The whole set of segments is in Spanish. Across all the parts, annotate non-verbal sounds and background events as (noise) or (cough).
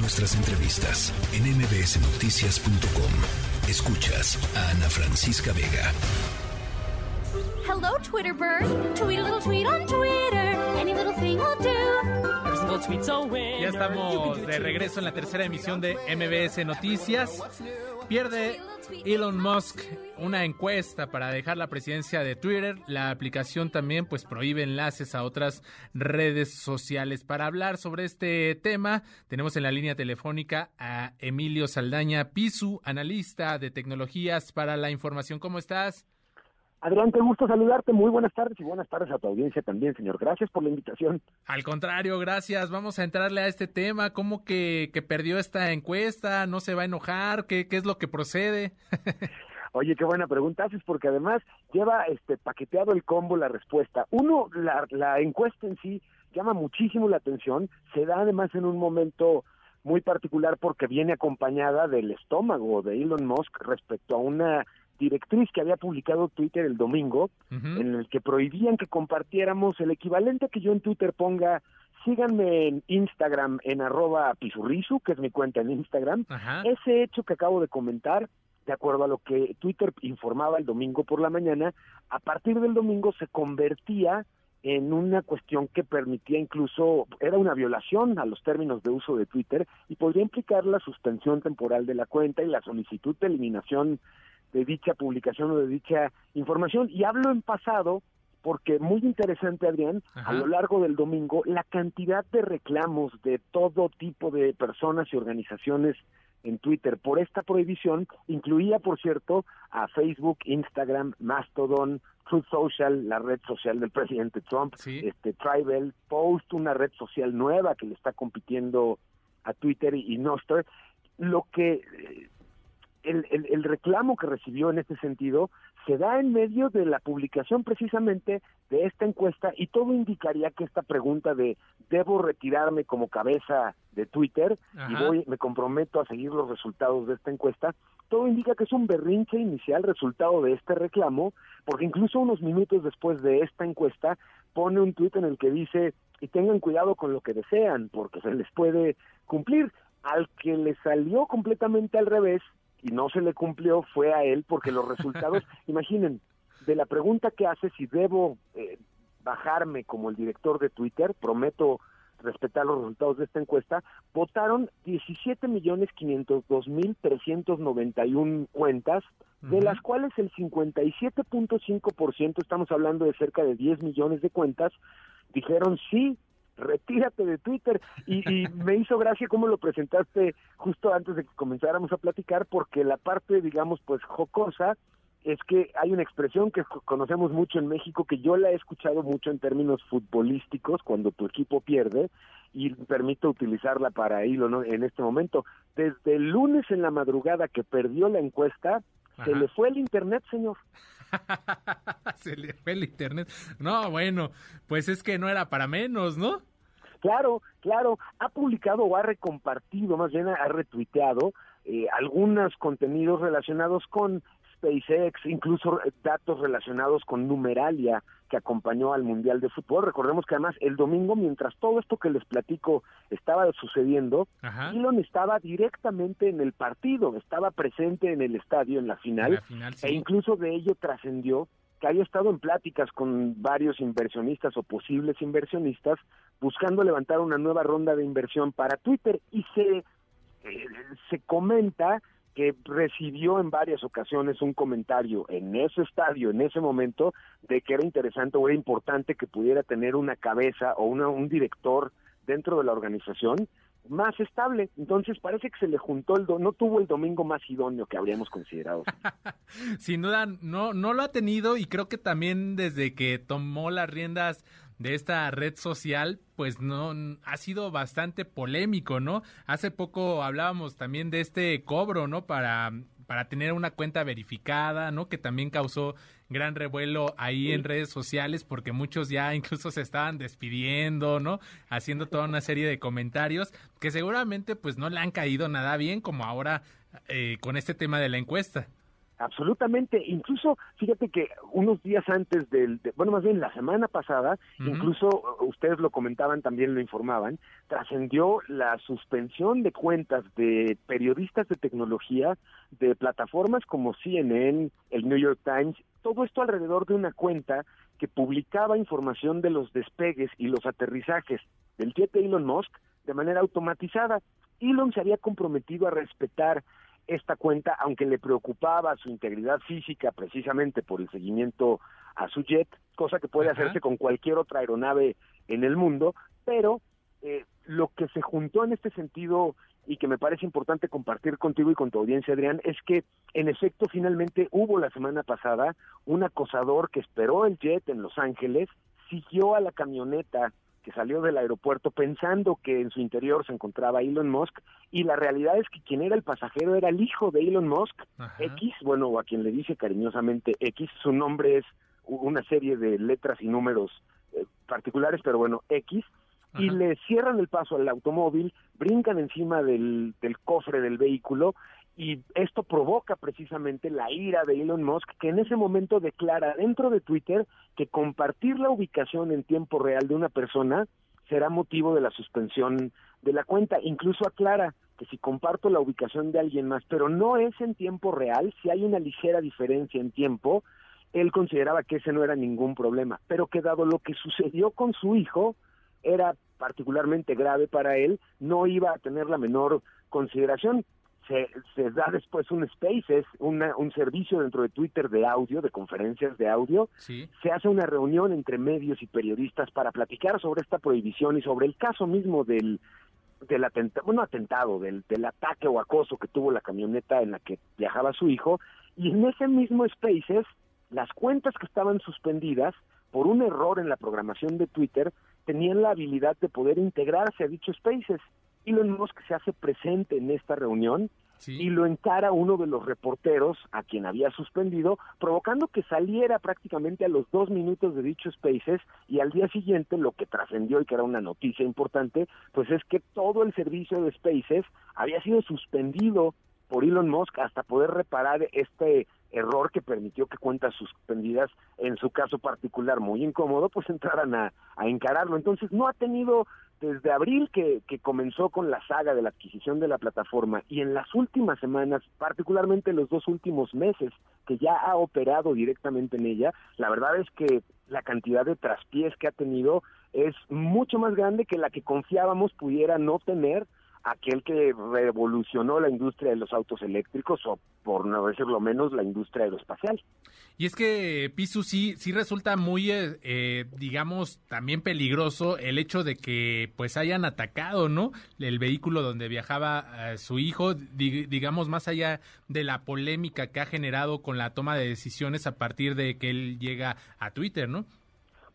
Nuestras entrevistas en mbsnoticias.com. Escuchas a Ana Francisca Vega. Hello, Twitter bird. Tweet a little tweet on Twitter. Any little thing will do. Ya estamos de regreso en la tercera emisión de MBS Noticias. Pierde Elon Musk una encuesta para dejar la presidencia de Twitter. La aplicación también pues prohíbe enlaces a otras redes sociales. Para hablar sobre este tema, tenemos en la línea telefónica a Emilio Saldaña Pisu, analista de tecnologías para la información. ¿Cómo estás? Adrián, qué gusto saludarte. Muy buenas tardes y buenas tardes a tu audiencia también, señor. Gracias por la invitación. Al contrario, gracias. Vamos a entrarle a este tema. ¿Cómo que, que perdió esta encuesta? ¿No se va a enojar? ¿Qué, qué es lo que procede? (laughs) Oye, qué buena pregunta haces, porque además lleva este paqueteado el combo la respuesta. Uno, la, la encuesta en sí llama muchísimo la atención. Se da además en un momento muy particular porque viene acompañada del estómago de Elon Musk respecto a una directriz que había publicado Twitter el domingo, en el que prohibían que compartiéramos el equivalente que yo en Twitter ponga, síganme en Instagram en arroba pisurrisu, que es mi cuenta en Instagram. Ese hecho que acabo de comentar, de acuerdo a lo que Twitter informaba el domingo por la mañana, a partir del domingo se convertía en una cuestión que permitía incluso, era una violación a los términos de uso de Twitter y podría implicar la suspensión temporal de la cuenta y la solicitud de eliminación de dicha publicación o de dicha información. Y hablo en pasado porque muy interesante, Adrián, a lo largo del domingo, la cantidad de reclamos de todo tipo de personas y organizaciones en Twitter por esta prohibición incluía, por cierto, a Facebook, Instagram, Mastodon, Truth Social, la red social del (laughs) presidente Trump, este Tribal, Post, una red social nueva que le está compitiendo a Twitter y, y Nostr, lo que eh, el, el, reclamo que recibió en este sentido se da en medio de la publicación precisamente de esta encuesta y todo indicaría que esta pregunta de debo retirarme como cabeza de Twitter y voy me comprometo a seguir los resultados de esta encuesta. Todo indica que es un berrinche inicial resultado de este reclamo porque incluso unos minutos después de esta encuesta pone un tuit en el que dice y tengan cuidado con lo que desean porque se les puede cumplir al que le salió completamente al revés y no se le cumplió fue a él porque los resultados, (laughs) imaginen, de la pregunta que hace si debo eh, bajarme como el director de Twitter, prometo respetar los resultados de esta encuesta, votaron 17 millones 502 mil 391 cuentas, de las cuales el 57.5%, estamos hablando de cerca de 10 millones de cuentas, dijeron sí, retírate de Twitter. Y, me hizo gracia cómo lo presentaste justo antes de que comenzáramos a platicar, porque la parte, digamos, pues jocosa es que hay una expresión que conocemos mucho en México, que yo la he escuchado mucho en términos futbolísticos, cuando tu equipo pierde, y permito utilizarla para hilo ¿no? en este momento. Desde el lunes en la madrugada que perdió la encuesta, se le fue el internet, señor. (laughs) se le fue el internet. No, bueno, pues es que no era para menos, ¿no? Claro, claro, ha publicado o ha recompartido, más bien ha retuiteado eh, algunos contenidos relacionados con SpaceX, incluso datos relacionados con Numeralia, que acompañó al Mundial de Fútbol. Recordemos que además el domingo, mientras todo esto que les platico estaba sucediendo, Elon estaba directamente en el partido, estaba presente en el estadio en la final, e incluso de ello trascendió que había estado en pláticas con varios inversionistas o posibles inversionistas buscando levantar una nueva ronda de inversión para Twitter y se eh, se comenta que recibió en varias ocasiones un comentario en ese estadio, en ese momento, de que era interesante o era importante que pudiera tener una cabeza o una, un director dentro de la organización más estable. Entonces parece que se le juntó el do no tuvo el domingo más idóneo que habríamos considerado. (laughs) Sin duda no no lo ha tenido y creo que también desde que tomó las riendas de esta red social, pues no ha sido bastante polémico, ¿no? Hace poco hablábamos también de este cobro, ¿no? Para para tener una cuenta verificada, ¿no? Que también causó gran revuelo ahí en redes sociales porque muchos ya (laughs) incluso se estaban despidiendo, ¿no? Haciendo toda una serie de comentarios que seguramente pues no le han caído nada bien como ahora eh, con este tema de la encuesta. Absolutamente, incluso fíjate que unos días antes del, bueno, más bien la semana pasada, incluso uh, ustedes lo comentaban, también lo informaban, trascendió la suspensión de cuentas de periodistas de tecnología de plataformas como CNN, el New York Times, todo esto alrededor de una cuenta que publicaba información de los despegues y los aterrizajes del jet de Elon Musk de manera automatizada. Elon se había comprometido a respetar esta cuenta, aunque le preocupaba su integridad física precisamente por el seguimiento a su jet, cosa que puede hacerse con cualquier otra aeronave en el mundo, pero eh, lo que se juntó en este sentido y que me parece importante compartir contigo y con tu audiencia, Adrián, es que en efecto finalmente hubo la semana pasada un acosador que esperó el jet en Los Ángeles, siguió a la camioneta que salió del aeropuerto pensando que en su interior se encontraba Elon Musk y la realidad es que quien era el pasajero era el hijo de Elon Musk, X, bueno, a quien le dice cariñosamente X, su nombre es una serie de letras y números eh, particulares, pero bueno, X, y le cierran el paso al automóvil, brincan encima del, del cofre del vehículo y esto provoca precisamente la ira de Elon Musk, que en ese momento declara dentro de Twitter que compartir la ubicación en tiempo real de una persona será motivo de la suspensión de la cuenta. Incluso aclara que si comparto la ubicación de alguien más, pero no es en tiempo real, si hay una ligera diferencia en tiempo, él consideraba que ese no era ningún problema, pero que dado lo que sucedió con su hijo, era particularmente grave para él, no iba a tener la menor consideración se, da después un Spaces, una, un servicio dentro de Twitter de audio, de conferencias de audio. Se hace una reunión entre medios y periodistas para platicar sobre esta prohibición y sobre el caso mismo del, del atentado, bueno, atentado, del, del ataque o acoso que tuvo la camioneta en la que viajaba su hijo. Y en ese mismo Spaces, las cuentas que estaban suspendidas por un error en la programación de Twitter tenían la habilidad de poder integrarse a dichos Spaces. Elon Musk se hace presente en esta reunión y lo encara uno de los reporteros a quien había suspendido, provocando que saliera prácticamente a los dos minutos de dicho Spaces y al día siguiente lo que trascendió y que era una noticia importante, pues es que todo el servicio de Spaces había sido suspendido por Elon Musk hasta poder reparar este error que permitió que cuentas suspendidas, en su caso particular muy incómodo, pues entraran a, a encararlo. Entonces no ha tenido desde abril que, que comenzó con la saga de la adquisición de la plataforma y en las últimas semanas, particularmente los dos últimos meses que ya ha operado directamente en ella, la verdad es que la cantidad de traspiés que ha tenido es mucho más grande que la que confiábamos pudiera no tener aquel que revolucionó la industria de los autos eléctricos o, por no decirlo menos, la industria aeroespacial. Y es que, Pisu, sí, sí resulta muy, eh, eh, digamos, también peligroso el hecho de que pues hayan atacado, ¿no? El vehículo donde viajaba eh, su hijo, digamos, más allá de la polémica que ha generado con la toma de decisiones a partir de que él llega a Twitter, ¿no?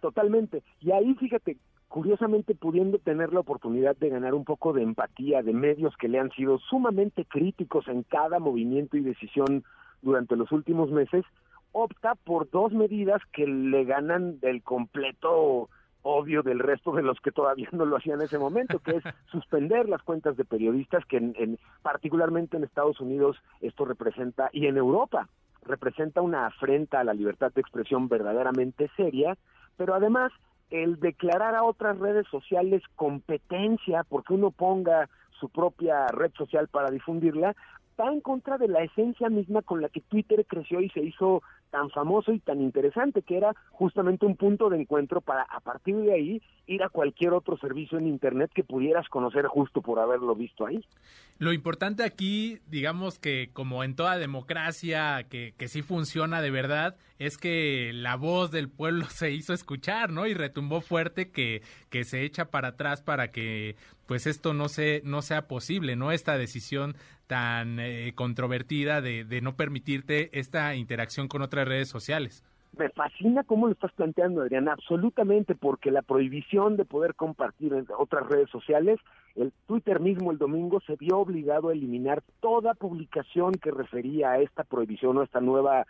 Totalmente. Y ahí, fíjate, curiosamente pudiendo tener la oportunidad de ganar un poco de empatía de medios que le han sido sumamente críticos en cada movimiento y decisión durante los últimos meses, opta por dos medidas que le ganan del completo odio del resto de los que todavía no lo hacían en ese momento, que es (laughs) suspender las cuentas de periodistas que en, particularmente en Estados Unidos esto representa y en Europa representa una afrenta a la libertad de expresión verdaderamente seria, pero además el declarar a otras redes sociales competencia porque uno ponga su propia red social para difundirla, va en contra de la esencia misma con la que Twitter creció y se hizo tan famoso y tan interesante, que era justamente un punto de encuentro para a partir de ahí ir a cualquier otro servicio en Internet que pudieras conocer justo por haberlo visto ahí. Lo importante aquí, digamos que como en toda democracia que, que sí funciona de verdad, es que la voz del pueblo (laughs) se hizo escuchar, ¿no? Y retumbó fuerte que, que se echa para atrás para que pues esto no, se, no sea posible, ¿no? Esta decisión tan eh, controvertida de, de no permitirte esta interacción con otras redes sociales. Me fascina cómo lo estás planteando, Adrián, absolutamente, porque la prohibición de poder compartir en otras redes sociales, el Twitter mismo el domingo se vio obligado a eliminar toda publicación que refería a esta prohibición o a esta nueva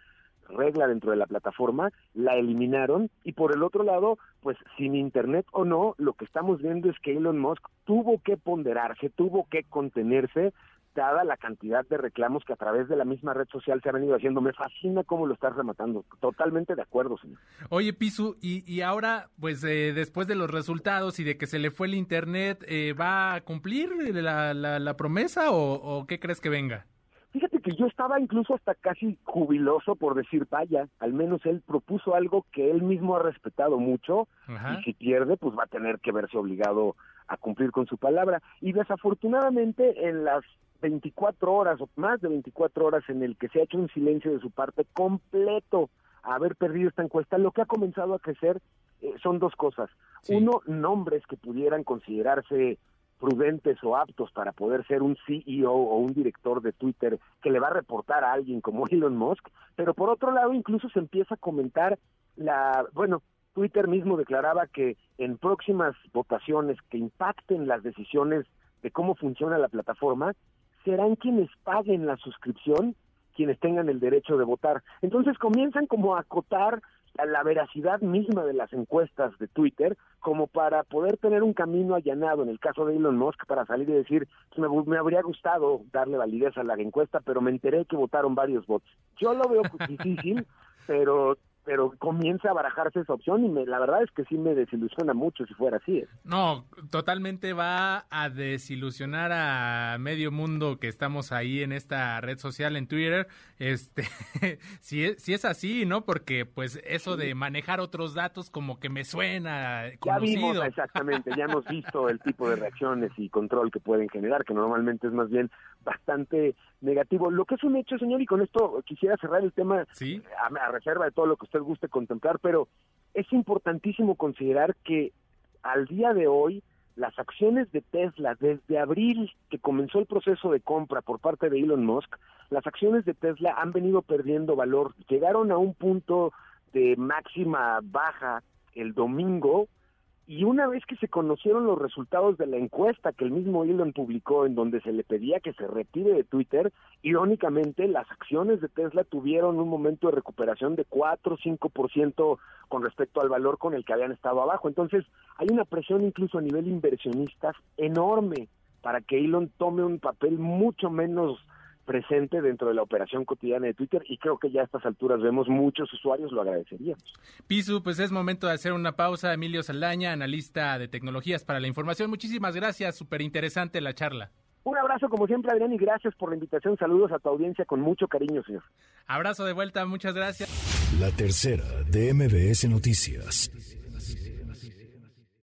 regla dentro de la plataforma, la eliminaron y por el otro lado, pues sin internet o no, lo que estamos viendo es que Elon Musk tuvo que ponderarse, tuvo que contenerse dada la cantidad de reclamos que a través de la misma red social se han venido haciendo. Me fascina cómo lo estás rematando. Totalmente de acuerdo, señor. Oye, Pisu, y, ahora, pues eh, después de los resultados y de que se le fue el Internet, eh, ¿va a cumplir la, la, promesa o qué crees que venga? Que yo estaba incluso hasta casi jubiloso por decir, vaya, al menos él propuso algo que él mismo ha respetado mucho Ajá. y si pierde, pues va a tener que verse obligado a cumplir con su palabra. Y desafortunadamente en las 24 horas o más de 24 horas en el que se ha hecho un silencio de su parte completo a haber perdido esta encuesta, lo que ha comenzado a crecer eh, son dos cosas. Sí. Uno, nombres que pudieran considerarse prudentes o aptos para poder ser un CEO o un director de Twitter que le va a reportar a alguien como (laughs) Elon Musk, pero por otro lado incluso se empieza a comentar la, bueno, Twitter mismo declaraba que en próximas votaciones que impacten las decisiones de cómo funciona la plataforma, serán quienes paguen la suscripción quienes tengan el derecho de votar. Entonces comienzan como a acotar a la veracidad misma de las encuestas de Twitter como para poder tener un camino allanado en el caso de Elon Musk para salir y decir me, me habría gustado darle validez a la encuesta pero me enteré que votaron varios votos yo lo veo (laughs) difícil pero pero comienza a barajarse esa opción y me, la verdad es que sí me desilusiona mucho si fuera así. ¿eh? No, totalmente va a desilusionar a medio mundo que estamos ahí en esta red social en Twitter. Este, (laughs) si es, si es así, ¿no? Porque pues eso de manejar otros datos como que me suena Ya vimos conocido. (laughs) exactamente, ya hemos visto el tipo de reacciones y control que pueden generar, que normalmente es más bien bastante negativo. Lo que es un hecho, señor, y con esto quisiera cerrar el tema Sí, a, a reserva de todo lo que usted guste contemplar, pero es importantísimo considerar que al día de hoy las acciones de Tesla desde abril que comenzó el proceso de compra por parte de Elon Musk, las acciones de Tesla han venido perdiendo valor, llegaron a un punto de máxima baja el domingo y una vez que se conocieron los resultados de la encuesta que el mismo Elon publicó en donde se le pedía que se retire de Twitter, irónicamente las acciones de Tesla tuvieron un momento de recuperación de 4 o 5% con respecto al valor con el que habían estado abajo. Entonces hay una presión incluso a nivel inversionistas enorme para que Elon tome un papel mucho menos presente dentro de la operación cotidiana de Twitter y creo que ya a estas alturas vemos muchos usuarios lo agradeceríamos. Pisu, pues es momento de hacer una pausa. Emilio Saldaña, analista de tecnologías para la información. Muchísimas gracias, súper interesante la charla. Un abrazo como siempre Adrián y gracias por la invitación. Saludos a tu audiencia con mucho cariño, señor. Abrazo de vuelta, muchas gracias. La tercera de MBS Noticias.